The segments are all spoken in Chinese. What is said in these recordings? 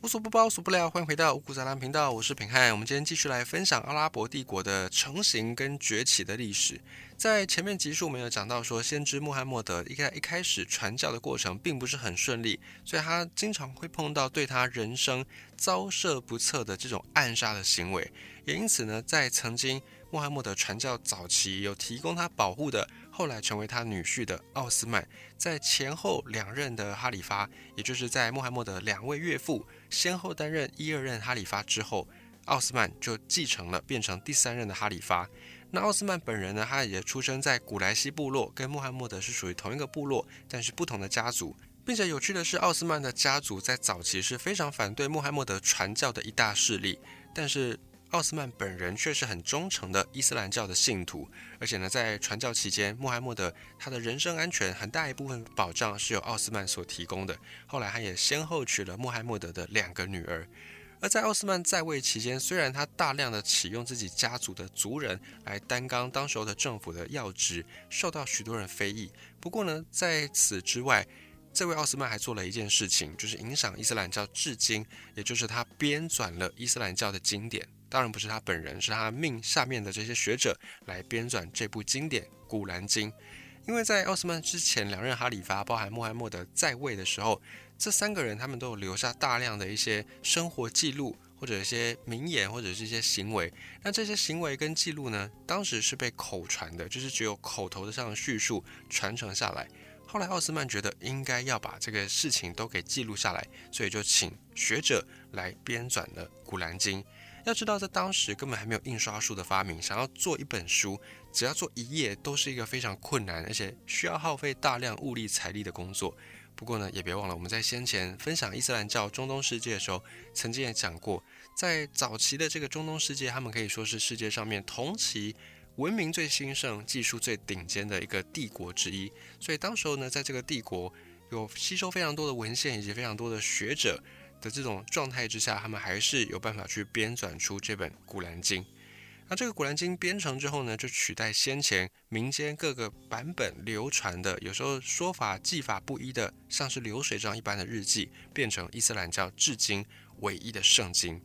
无所不包，所不聊，欢迎回到五谷杂粮频道，我是平汉。我们今天继续来分享阿拉伯帝国的成型跟崛起的历史。在前面集数，我们有讲到说，先知穆罕默德一开一开始传教的过程并不是很顺利，所以他经常会碰到对他人生遭受不测的这种暗杀的行为。也因此呢，在曾经穆罕默德传教早期有提供他保护的。后来成为他女婿的奥斯曼，在前后两任的哈里发，也就是在穆罕默德两位岳父先后担任一二任哈里发之后，奥斯曼就继承了，变成第三任的哈里发。那奥斯曼本人呢，他也出生在古莱西部落，跟穆罕默德是属于同一个部落，但是不同的家族。并且有趣的是，奥斯曼的家族在早期是非常反对穆罕默德传教的一大势力，但是。奥斯曼本人却是很忠诚的伊斯兰教的信徒，而且呢，在传教期间，穆罕默德他的人身安全很大一部分保障是由奥斯曼所提供的。后来他也先后娶了穆罕默德的两个女儿。而在奥斯曼在位期间，虽然他大量的启用自己家族的族人来担纲当时候的政府的要职，受到许多人非议。不过呢，在此之外，这位奥斯曼还做了一件事情，就是影响伊斯兰教至今，也就是他编纂了伊斯兰教的经典。当然不是他本人，是他命下面的这些学者来编纂这部经典《古兰经》。因为在奥斯曼之前两任哈里发，包含穆罕默德在位的时候，这三个人他们都有留下大量的一些生活记录，或者一些名言，或者是一些行为。那这些行为跟记录呢，当时是被口传的，就是只有口头的上的叙述传承下来。后来奥斯曼觉得应该要把这个事情都给记录下来，所以就请学者来编纂了《古兰经》。要知道，在当时根本还没有印刷术的发明，想要做一本书，只要做一页，都是一个非常困难，而且需要耗费大量物力财力的工作。不过呢，也别忘了我们在先前分享伊斯兰教中东世界的时候，曾经也讲过，在早期的这个中东世界，他们可以说是世界上面同期文明最兴盛、技术最顶尖的一个帝国之一。所以当时候呢，在这个帝国有吸收非常多的文献以及非常多的学者。的这种状态之下，他们还是有办法去编纂出这本《古兰经》。那这个《古兰经》编成之后呢，就取代先前民间各个版本流传的，有时候说法技法不一的，像是流水账一般的日记，变成伊斯兰教至今唯一的圣经。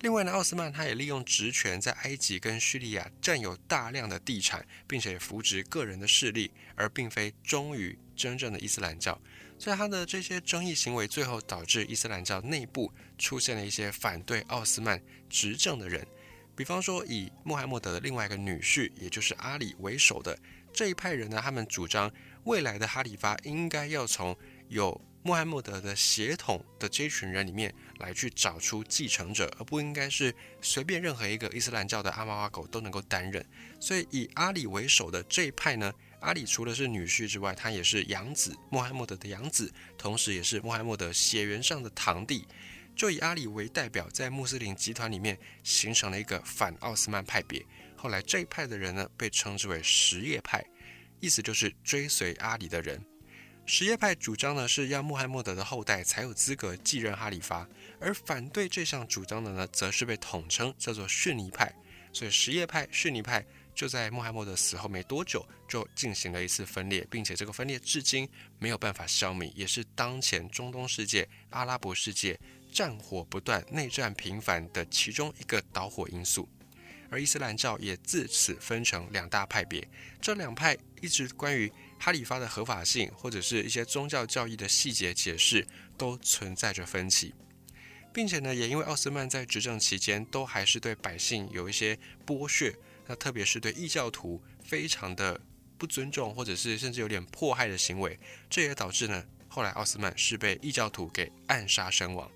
另外呢，奥斯曼他也利用职权在埃及跟叙利亚占有大量的地产，并且扶植个人的势力，而并非忠于真正的伊斯兰教。所以他的这些争议行为，最后导致伊斯兰教内部出现了一些反对奥斯曼执政的人。比方说，以穆罕默德的另外一个女婿，也就是阿里为首的这一派人呢，他们主张未来的哈里发应该要从有穆罕默德的血统的这群人里面来去找出继承者，而不应该是随便任何一个伊斯兰教的阿猫阿狗都能够担任。所以以阿里为首的这一派呢。阿里除了是女婿之外，他也是养子，穆罕默德的养子，同时也是穆罕默德血缘上的堂弟。就以阿里为代表，在穆斯林集团里面形成了一个反奥斯曼派别。后来这一派的人呢，被称之为什叶派，意思就是追随阿里的人。什叶派主张呢，是要穆罕默德的后代才有资格继任哈里发，而反对这项主张的呢，则是被统称叫做逊尼派。所以什叶派、逊尼派。就在穆罕默德死后没多久，就进行了一次分裂，并且这个分裂至今没有办法消弭，也是当前中东世界、阿拉伯世界战火不断、内战频繁的其中一个导火因素。而伊斯兰教也自此分成两大派别，这两派一直关于哈里发的合法性或者是一些宗教教义的细节解释都存在着分歧，并且呢，也因为奥斯曼在执政期间都还是对百姓有一些剥削。那特别是对异教徒非常的不尊重，或者是甚至有点迫害的行为，这也导致呢，后来奥斯曼是被异教徒给暗杀身亡。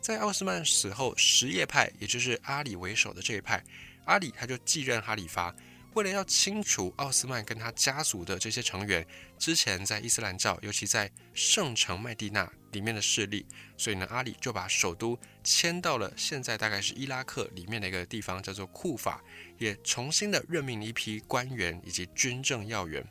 在奥斯曼死后，什叶派，也就是阿里为首的这一派，阿里他就继任哈里发。为了要清除奥斯曼跟他家族的这些成员之前在伊斯兰教，尤其在圣城麦地那里面的势力，所以呢，阿里就把首都迁到了现在大概是伊拉克里面的一个地方，叫做库法，也重新的任命了一批官员以及军政要员。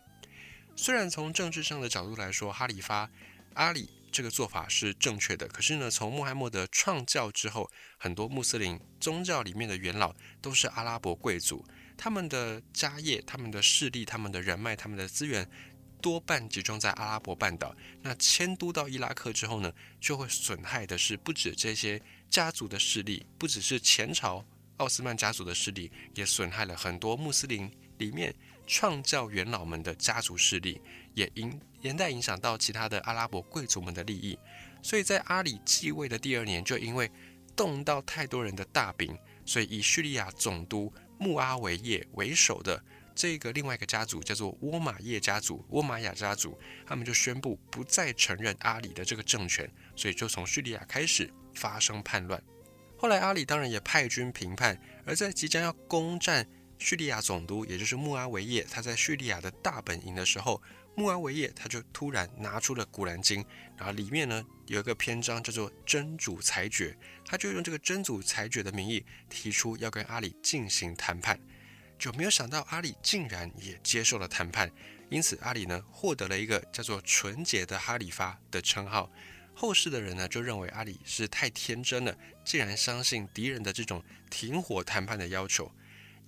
虽然从政治上的角度来说，哈里发阿里这个做法是正确的，可是呢，从穆罕默德创教之后，很多穆斯林宗教里面的元老都是阿拉伯贵族。他们的家业、他们的势力、他们的人脉、他们的资源，多半集中在阿拉伯半岛。那迁都到伊拉克之后呢，就会损害的是不止这些家族的势力，不只是前朝奥斯曼家族的势力，也损害了很多穆斯林里面创教元老们的家族势力，也影连带影响到其他的阿拉伯贵族们的利益。所以在阿里继位的第二年，就因为动到太多人的大饼，所以以叙利亚总督穆阿维叶为首的。这个另外一个家族叫做沃马叶家族，沃马亚家族，他们就宣布不再承认阿里的这个政权，所以就从叙利亚开始发生叛乱。后来阿里当然也派军平叛，而在即将要攻占叙利亚总督，也就是穆阿维叶，他在叙利亚的大本营的时候，穆阿维叶他就突然拿出了古兰经，然后里面呢有一个篇章叫做真主裁决，他就用这个真主裁决的名义提出要跟阿里进行谈判。就没有想到阿里竟然也接受了谈判，因此阿里呢获得了一个叫做“纯洁的哈里发”的称号。后世的人呢就认为阿里是太天真了，竟然相信敌人的这种停火谈判的要求。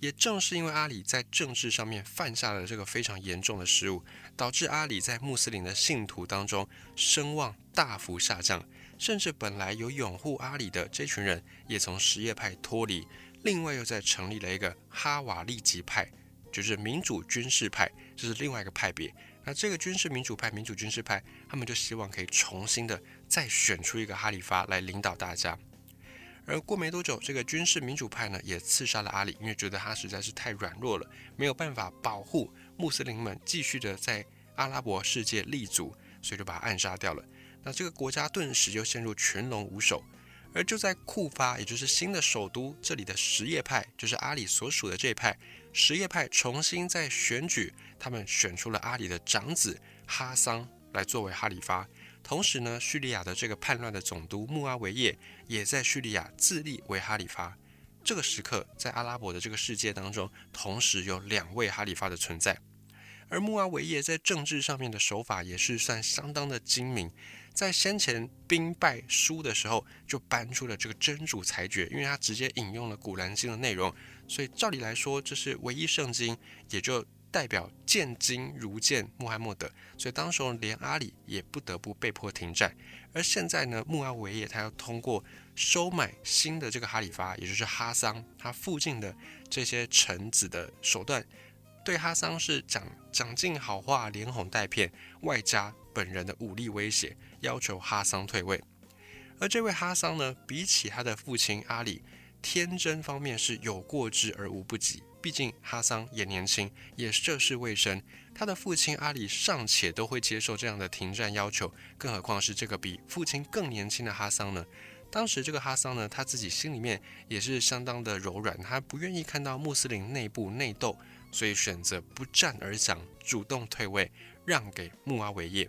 也正是因为阿里在政治上面犯下了这个非常严重的失误，导致阿里在穆斯林的信徒当中声望大幅下降，甚至本来有拥护阿里的这群人也从什叶派脱离。另外又在成立了一个哈瓦利吉派，就是民主军事派，这是另外一个派别。那这个军事民主派、民主军事派，他们就希望可以重新的再选出一个哈里发来领导大家。而过没多久，这个军事民主派呢也刺杀了阿里，因为觉得他实在是太软弱了，没有办法保护穆斯林们继续的在阿拉伯世界立足，所以就把他暗杀掉了。那这个国家顿时就陷入群龙无首。而就在库发，也就是新的首都，这里的什叶派，就是阿里所属的这一派，什叶派重新在选举，他们选出了阿里的长子哈桑来作为哈里发。同时呢，叙利亚的这个叛乱的总督穆阿维叶也在叙利亚自立为哈里发。这个时刻，在阿拉伯的这个世界当中，同时有两位哈里发的存在。而穆阿维叶在政治上面的手法也是算相当的精明。在先前兵败输的时候，就搬出了这个真主裁决，因为他直接引用了古兰经的内容，所以照理来说，这是唯一圣经，也就代表见经如见穆罕默德，所以当时候连阿里也不得不被迫停战。而现在呢，穆阿维叶他要通过收买新的这个哈里发，也就是哈桑他附近的这些臣子的手段，对哈桑是讲讲尽好话，连哄带骗，外加本人的武力威胁。要求哈桑退位，而这位哈桑呢，比起他的父亲阿里，天真方面是有过之而无不及。毕竟哈桑也年轻，也涉世未深，他的父亲阿里尚且都会接受这样的停战要求，更何况是这个比父亲更年轻的哈桑呢？当时这个哈桑呢，他自己心里面也是相当的柔软，他不愿意看到穆斯林内部内斗，所以选择不战而降，主动退位，让给穆阿维叶。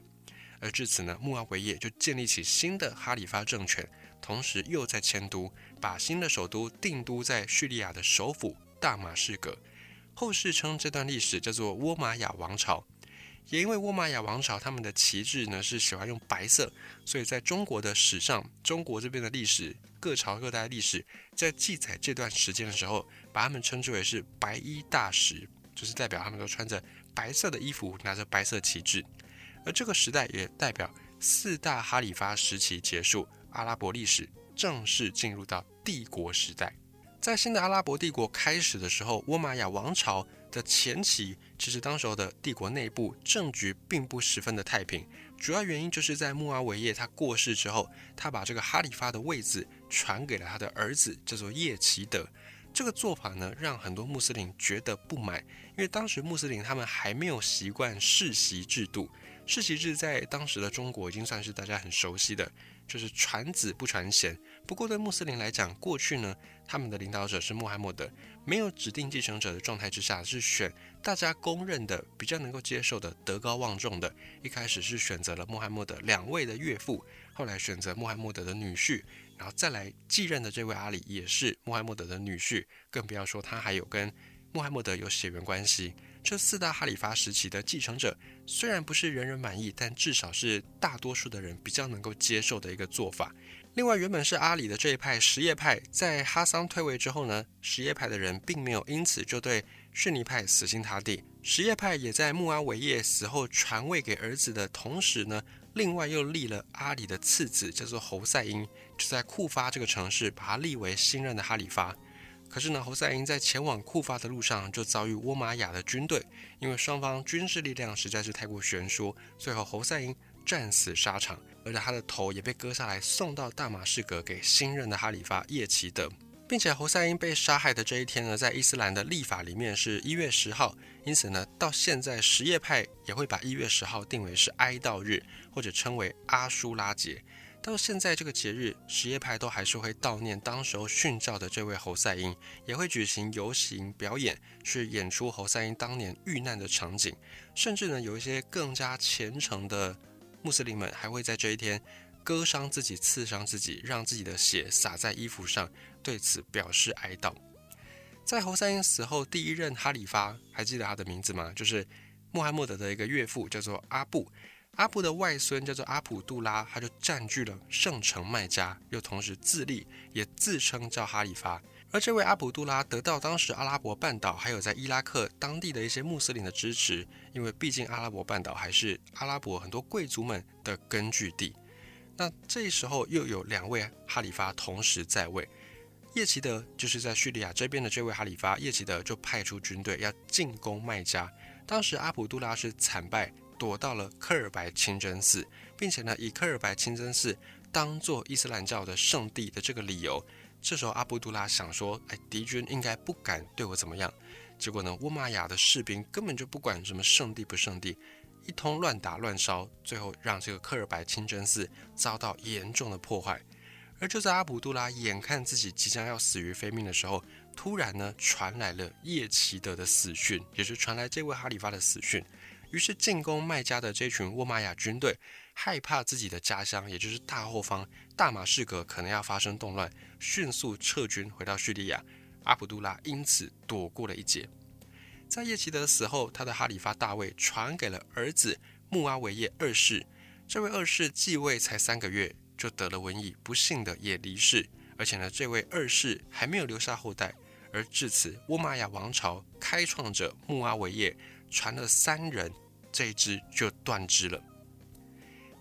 而至此呢，穆阿维叶就建立起新的哈里发政权，同时又在迁都，把新的首都定都在叙利亚的首府大马士革。后世称这段历史叫做倭马亚王朝。也因为倭玛雅王朝他们的旗帜呢是喜欢用白色，所以在中国的史上，中国这边的历史各朝各代历史在记载这段时间的时候，把他们称之为是白衣大使，就是代表他们都穿着白色的衣服，拿着白色旗帜。而这个时代也代表四大哈里发时期结束，阿拉伯历史正式进入到帝国时代。在新的阿拉伯帝国开始的时候，倭玛雅王朝的前期，其实当时候的帝国内部政局并不十分的太平。主要原因就是在穆阿维叶他过世之后，他把这个哈里发的位子传给了他的儿子，叫做叶奇德。这个做法呢，让很多穆斯林觉得不满，因为当时穆斯林他们还没有习惯世袭制度。世袭制在当时的中国已经算是大家很熟悉的，就是传子不传贤。不过对穆斯林来讲，过去呢，他们的领导者是穆罕默德，没有指定继承者的状态之下，是选大家公认的、比较能够接受的、德高望重的。一开始是选择了穆罕默德两位的岳父，后来选择穆罕默德的女婿，然后再来继任的这位阿里也是穆罕默德的女婿，更不要说他还有跟穆罕默德有血缘关系。这四大哈里发时期的继承者，虽然不是人人满意，但至少是大多数的人比较能够接受的一个做法。另外，原本是阿里的这一派什叶派，在哈桑退位之后呢，什叶派的人并没有因此就对逊尼派死心塌地。什叶派也在穆阿维叶死后传位给儿子的同时呢，另外又立了阿里的次子，叫做侯赛因，就在库发这个城市把他立为新任的哈里发。可是呢，侯赛因在前往库发的路上就遭遇倭玛雅的军队，因为双方军事力量实在是太过悬殊，最后侯赛因战死沙场。而且他的头也被割下来，送到大马士革给新任的哈里发叶奇德，并且侯赛因被杀害的这一天呢，在伊斯兰的历法里面是一月十号，因此呢，到现在什叶派也会把一月十号定为是哀悼日，或者称为阿舒拉节。到现在这个节日，什叶派都还是会悼念当时候殉教的这位侯赛因，也会举行游行表演，去演出侯赛因当年遇难的场景，甚至呢，有一些更加虔诚的。穆斯林们还会在这一天割伤自己、刺伤自己，让自己的血洒在衣服上，对此表示哀悼。在侯赛因死后，第一任哈里发还记得他的名字吗？就是穆罕默德的一个岳父，叫做阿布。阿布的外孙叫做阿卜杜拉，他就占据了圣城麦加，又同时自立，也自称叫哈里发。而这位阿卜杜拉得到当时阿拉伯半岛还有在伊拉克当地的一些穆斯林的支持，因为毕竟阿拉伯半岛还是阿拉伯很多贵族们的根据地。那这时候又有两位哈里发同时在位，叶奇德就是在叙利亚这边的这位哈里发，叶奇德就派出军队要进攻麦加。当时阿卜杜拉是惨败，躲到了科尔白清真寺，并且呢以科尔白清真寺当做伊斯兰教的圣地的这个理由。这时候，阿卜杜拉想说：“哎，敌军应该不敢对我怎么样。”结果呢，乌玛雅的士兵根本就不管什么圣地不圣地，一通乱打乱烧，最后让这个科尔白清真寺遭到严重的破坏。而就在阿卜杜拉眼看自己即将要死于非命的时候，突然呢，传来了叶奇德的死讯，也是传来这位哈里发的死讯。于是进攻麦加的这群倭玛雅军队。害怕自己的家乡，也就是大后方大马士革可能要发生动乱，迅速撤军回到叙利亚。阿卜杜拉因此躲过了一劫。在叶奇德死后，他的哈里发大位传给了儿子穆阿维叶二世。这位二世继位才三个月，就得了瘟疫，不幸的也离世。而且呢，这位二世还没有留下后代。而至此，倭玛雅王朝开创者穆阿维叶传了三人，这一支就断支了。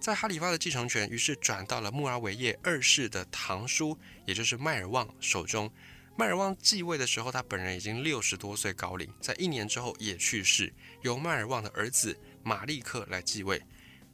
在哈里发的继承权于是转到了穆阿维叶二世的堂叔，也就是迈尔旺手中。迈尔旺继位的时候，他本人已经六十多岁高龄，在一年之后也去世，由迈尔旺的儿子马利克来继位。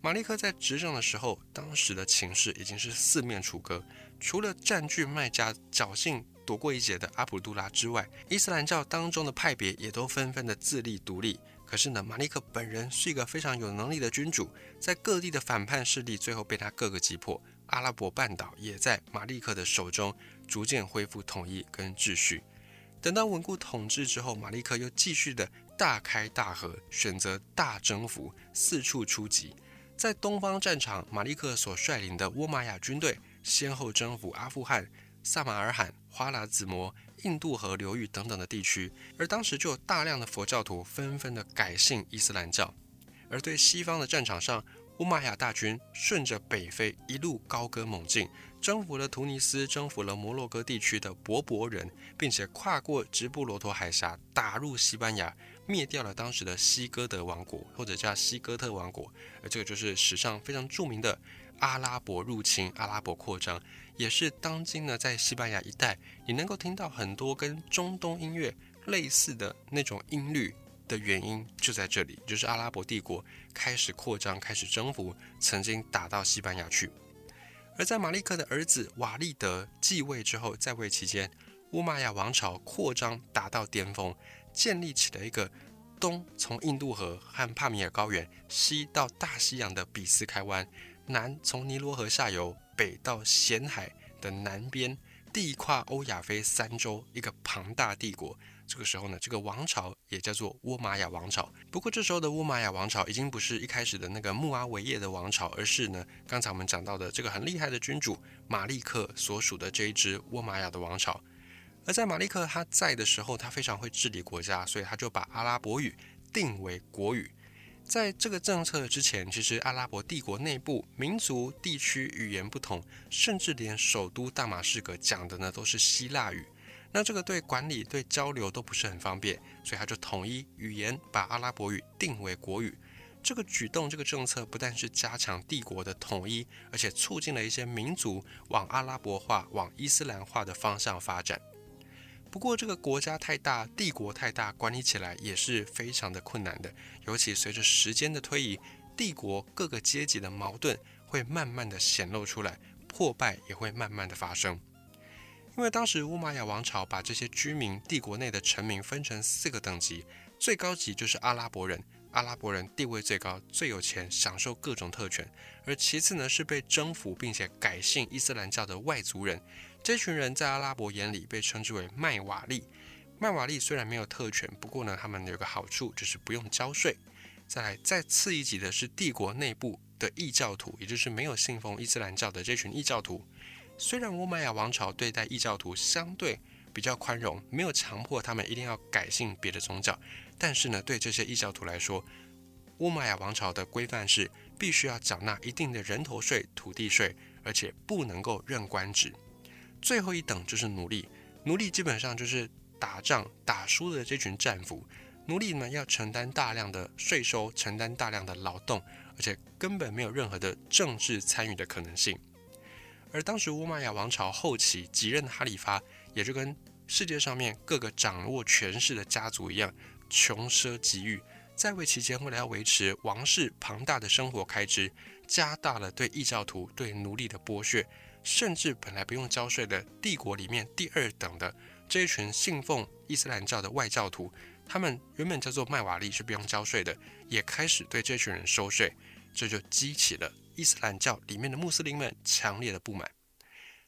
马利克在执政的时候，当时的情势已经是四面楚歌，除了占据麦加、侥幸躲过一劫的阿卜杜拉之外，伊斯兰教当中的派别也都纷纷的自立独立。可是呢，马利克本人是一个非常有能力的君主，在各地的反叛势力最后被他各个击破，阿拉伯半岛也在马利克的手中逐渐恢复统一跟秩序。等到稳固统治之后，马利克又继续的大开大合，选择大征服，四处出击。在东方战场，马利克所率领的倭玛雅军队先后征服阿富汗、萨马尔罕、花剌子模。印度河流域等等的地区，而当时就有大量的佛教徒纷纷的改信伊斯兰教。而对西方的战场上，乌玛雅大军顺着北非一路高歌猛进，征服了突尼斯，征服了摩洛哥地区的柏柏人，并且跨过直布罗陀海峡，打入西班牙，灭掉了当时的西哥德王国，或者叫西哥特王国。而这个就是史上非常著名的阿拉伯入侵、阿拉伯扩张。也是当今呢，在西班牙一带，你能够听到很多跟中东音乐类似的那种音律的原因，就在这里，就是阿拉伯帝国开始扩张、开始征服，曾经打到西班牙去。而在马利克的儿子瓦利德继位之后，在位期间，乌玛雅王朝扩张达到巅峰，建立起了一个东从印度河和帕米尔高原，西到大西洋的比斯开湾，南从尼罗河下游。北到咸海的南边，地跨欧亚非三洲，一个庞大帝国。这个时候呢，这个王朝也叫做倭玛雅王朝。不过这时候的倭玛雅王朝已经不是一开始的那个穆阿维叶的王朝，而是呢，刚才我们讲到的这个很厉害的君主马利克所属的这一支倭玛雅的王朝。而在马利克他在的时候，他非常会治理国家，所以他就把阿拉伯语定为国语。在这个政策之前，其实阿拉伯帝国内部民族、地区、语言不同，甚至连首都大马士革讲的呢都是希腊语。那这个对管理、对交流都不是很方便，所以他就统一语言，把阿拉伯语定为国语。这个举动、这个政策不但是加强帝国的统一，而且促进了一些民族往阿拉伯化、往伊斯兰化的方向发展。不过，这个国家太大，帝国太大，管理起来也是非常的困难的。尤其随着时间的推移，帝国各个阶级的矛盾会慢慢的显露出来，破败也会慢慢的发生。因为当时乌玛雅王朝把这些居民、帝国内的臣民分成四个等级，最高级就是阿拉伯人，阿拉伯人地位最高、最有钱，享受各种特权；而其次呢是被征服并且改信伊斯兰教的外族人。这群人在阿拉伯眼里被称之为麦瓦利。麦瓦利虽然没有特权，不过呢，他们有个好处就是不用交税。再来，再次一级的是帝国内部的异教徒，也就是没有信奉伊斯兰教的这群异教徒。虽然乌玛雅王朝对待异教徒相对比较宽容，没有强迫他们一定要改信别的宗教，但是呢，对这些异教徒来说，乌玛雅王朝的规范是必须要缴纳一定的人头税、土地税，而且不能够任官职。最后一等就是奴隶，奴隶基本上就是打仗打输的这群战俘。奴隶们要承担大量的税收，承担大量的劳动，而且根本没有任何的政治参与的可能性。而当时乌玛雅王朝后期继任哈里发，也就跟世界上面各个掌握权势的家族一样，穷奢极欲，在位期间为了要维持王室庞大的生活开支，加大了对异教徒、对奴隶的剥削。甚至本来不用交税的帝国里面第二等的这一群信奉伊斯兰教的外教徒，他们原本叫做麦瓦利是不用交税的，也开始对这群人收税，这就激起了伊斯兰教里面的穆斯林们强烈的不满。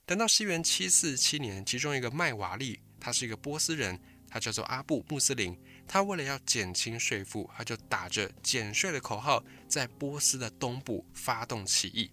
等到西元七四七年，其中一个麦瓦利，他是一个波斯人，他叫做阿布穆斯林，他为了要减轻税负，他就打着减税的口号，在波斯的东部发动起义。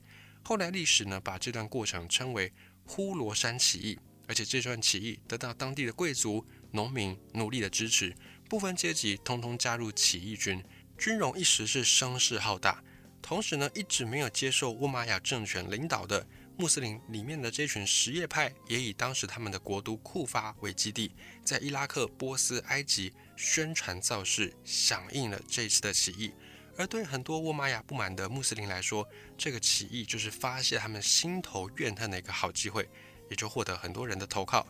后来历史呢，把这段过程称为呼罗珊起义，而且这段起义得到当地的贵族、农民、奴隶的支持，部分阶级，通通加入起义军，军容一时是声势浩大。同时呢，一直没有接受乌玛雅政权领导的穆斯林里面的这群什叶派，也以当时他们的国都库发为基地，在伊拉克、波斯、埃及宣传造势，响应了这次的起义。而对很多沃玛雅不满的穆斯林来说，这个起义就是发泄他们心头怨恨的一个好机会，也就获得很多人的投靠。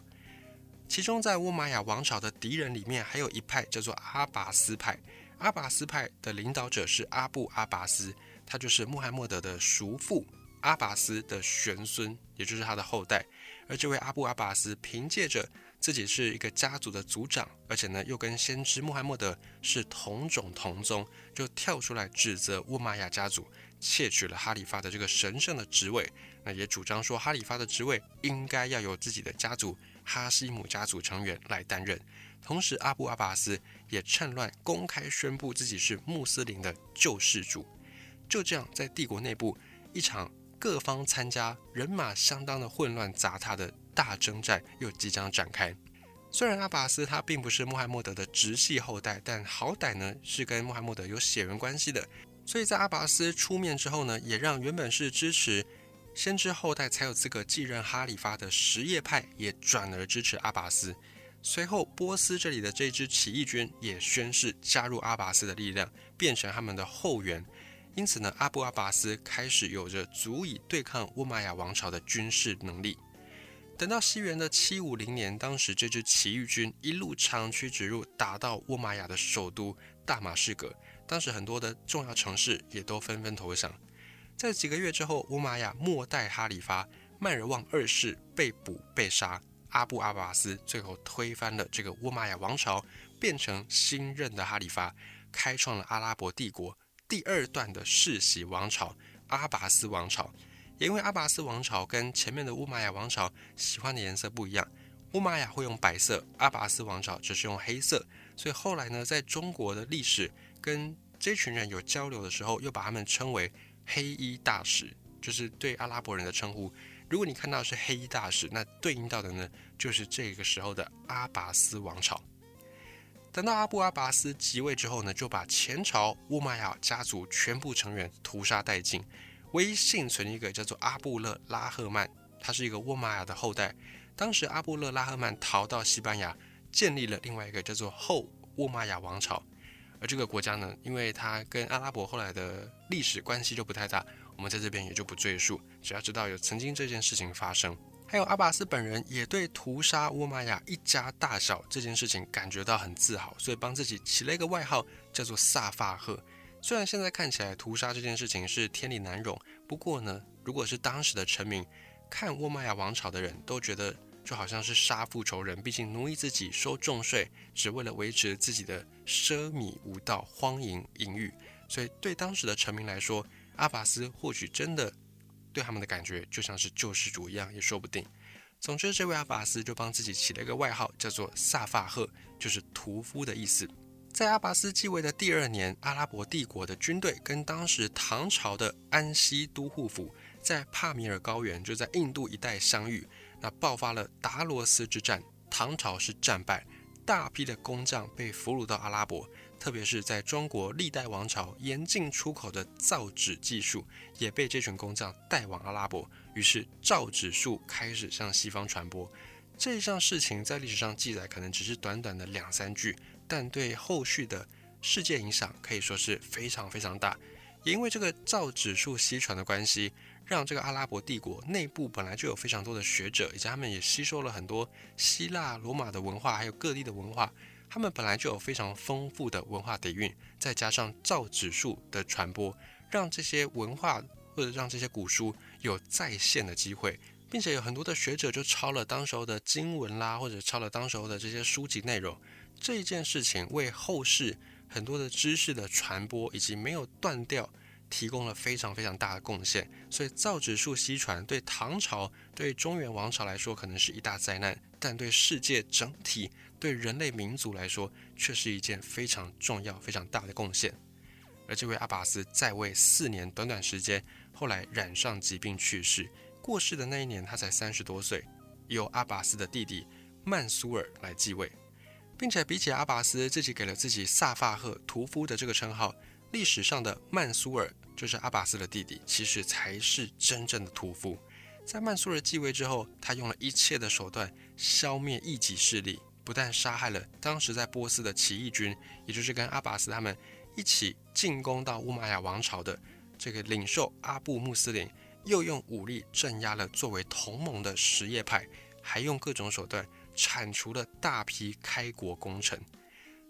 其中，在沃玛雅王朝的敌人里面，还有一派叫做阿拔斯派。阿拔斯派的领导者是阿布阿拔斯，他就是穆罕默德的叔父阿拔斯的玄孙，也就是他的后代。而这位阿布阿拔斯凭借着自己是一个家族的族长，而且呢又跟先知穆罕默德是同种同宗，就跳出来指责乌玛雅家族窃取了哈里发的这个神圣的职位。那也主张说哈里发的职位应该要由自己的家族哈希姆家族成员来担任。同时，阿布阿巴斯也趁乱公开宣布自己是穆斯林的救世主。就这样，在帝国内部一场各方参加、人马相当的混乱杂沓的。大征战又即将展开。虽然阿拔斯他并不是穆罕默德的直系后代，但好歹呢是跟穆罕默德有血缘关系的。所以在阿拔斯出面之后呢，也让原本是支持先知后代才有资格继任哈里发的什叶派也转而支持阿拔斯。随后，波斯这里的这支起义军也宣誓加入阿拔斯的力量，变成他们的后援。因此呢，阿布阿拔斯开始有着足以对抗乌玛雅王朝的军事能力。等到西元的七五零年，当时这支起义军一路长驱直入，打到乌玛雅的首都大马士革。当时很多的重要城市也都纷纷投降。在几个月之后，乌玛雅末代哈里发迈尔旺二世被捕被杀，阿布阿巴斯最后推翻了这个乌玛雅王朝，变成新任的哈里发，开创了阿拉伯帝国第二段的世袭王朝——阿拔斯王朝。也因为阿拔斯王朝跟前面的乌玛雅王朝喜欢的颜色不一样，乌玛雅会用白色，阿拔斯王朝只是用黑色，所以后来呢，在中国的历史跟这群人有交流的时候，又把他们称为黑衣大使，就是对阿拉伯人的称呼。如果你看到是黑衣大使，那对应到的呢，就是这个时候的阿拔斯王朝。等到阿布阿拔斯即位之后呢，就把前朝乌玛雅家族全部成员屠杀殆尽，唯一幸存一个叫做阿布勒拉赫曼，他是一个沃玛雅的后代。当时阿布勒拉赫曼逃到西班牙，建立了另外一个叫做后沃玛雅王朝。而这个国家呢，因为它跟阿拉伯后来的历史关系就不太大，我们在这边也就不赘述，只要知道有曾经这件事情发生。还有阿巴斯本人也对屠杀沃玛雅一家大小这件事情感觉到很自豪，所以帮自己起了一个外号，叫做萨法赫。虽然现在看起来屠杀这件事情是天理难容，不过呢，如果是当时的臣民看沃玛雅王朝的人都觉得就好像是杀父仇人，毕竟奴役自己收重税，只为了维持自己的奢靡无道、荒淫淫欲，所以对当时的臣民来说，阿拔斯或许真的。对他们的感觉就像是救世主一样，也说不定。总之，这位阿拔斯就帮自己起了一个外号，叫做萨法赫，就是屠夫的意思。在阿拔斯继位的第二年，阿拉伯帝国的军队跟当时唐朝的安西都护府在帕米尔高原，就在印度一带相遇，那爆发了达罗斯之战，唐朝是战败，大批的工匠被俘虏到阿拉伯。特别是在中国历代王朝严禁出口的造纸技术，也被这群工匠带往阿拉伯，于是造纸术开始向西方传播。这一项事情在历史上记载可能只是短短的两三句，但对后续的世界影响可以说是非常非常大。也因为这个造纸术西传的关系，让这个阿拉伯帝国内部本来就有非常多的学者，以及他们也吸收了很多希腊、罗马的文化，还有各地的文化。他们本来就有非常丰富的文化底蕴，再加上造纸术的传播，让这些文化或者让这些古书有再现的机会，并且有很多的学者就抄了当时候的经文啦，或者抄了当时候的这些书籍内容。这一件事情为后世很多的知识的传播以及没有断掉提供了非常非常大的贡献。所以造纸术西传对唐朝、对中原王朝来说可能是一大灾难，但对世界整体。对人类民族来说，却是一件非常重要、非常大的贡献。而这位阿拔斯在位四年，短短时间，后来染上疾病去世。过世的那一年，他才三十多岁，由阿拔斯的弟弟曼苏尔来继位，并且比起阿拔斯自己给了自己萨法赫屠夫的这个称号，历史上的曼苏尔就是阿拔斯的弟弟，其实才是真正的屠夫。在曼苏尔继位之后，他用了一切的手段消灭异己势力。不但杀害了当时在波斯的起义军，也就是跟阿拔斯他们一起进攻到乌玛雅王朝的这个领袖阿布穆斯林，又用武力镇压了作为同盟的什叶派，还用各种手段铲除了大批开国功臣。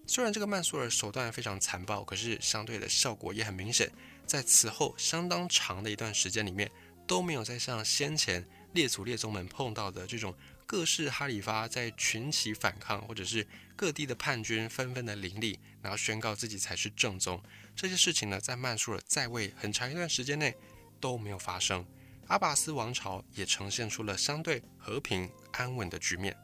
虽然这个曼苏尔手段非常残暴，可是相对的效果也很明显。在此后相当长的一段时间里面，都没有再像先前列祖列宗们碰到的这种。各式哈里发在群起反抗，或者是各地的叛军纷纷的林立，然后宣告自己才是正宗。这些事情呢，在曼苏尔在位很长一段时间内都没有发生。阿巴斯王朝也呈现出了相对和平安稳的局面。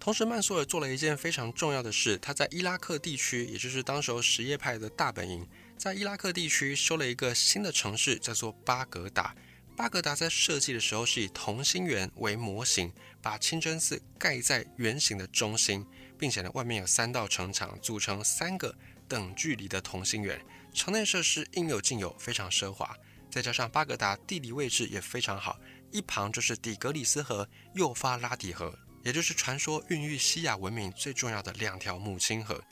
同时，曼苏尔做了一件非常重要的事，他在伊拉克地区，也就是当时候什叶派的大本营，在伊拉克地区修了一个新的城市，叫做巴格达。巴格达在设计的时候是以同心圆为模型。把清真寺盖在圆形的中心，并且呢，外面有三道城墙组成三个等距离的同心圆，城内设施应有尽有，非常奢华。再加上巴格达地理位置也非常好，一旁就是底格里斯河、幼发拉底河，也就是传说孕育西亚文明最重要的两条母亲河。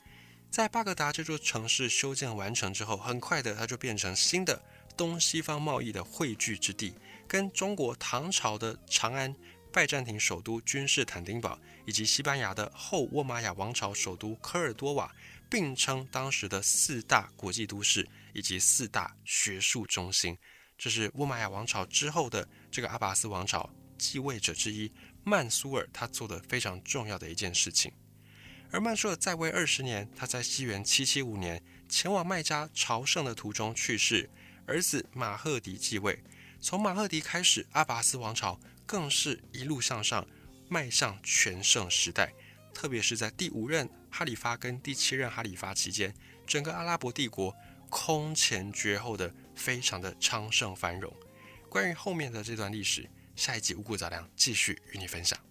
在巴格达这座城市修建完成之后，很快的它就变成新的东西方贸易的汇聚之地，跟中国唐朝的长安。拜占庭首都君士坦丁堡以及西班牙的后沃玛雅王朝首都科尔多瓦并称当时的四大国际都市以及四大学术中心。这是沃玛雅王朝之后的这个阿拔斯王朝继位者之一曼苏尔他做的非常重要的一件事情。而曼苏尔在位二十年，他在西元七七五年前往麦加朝圣的途中去世，儿子马赫迪继位。从马赫迪开始，阿拔斯王朝。更是一路向上，迈向全盛时代。特别是在第五任哈里发跟第七任哈里发期间，整个阿拉伯帝国空前绝后的，非常的昌盛繁荣。关于后面的这段历史，下一集五谷杂粮继续与你分享。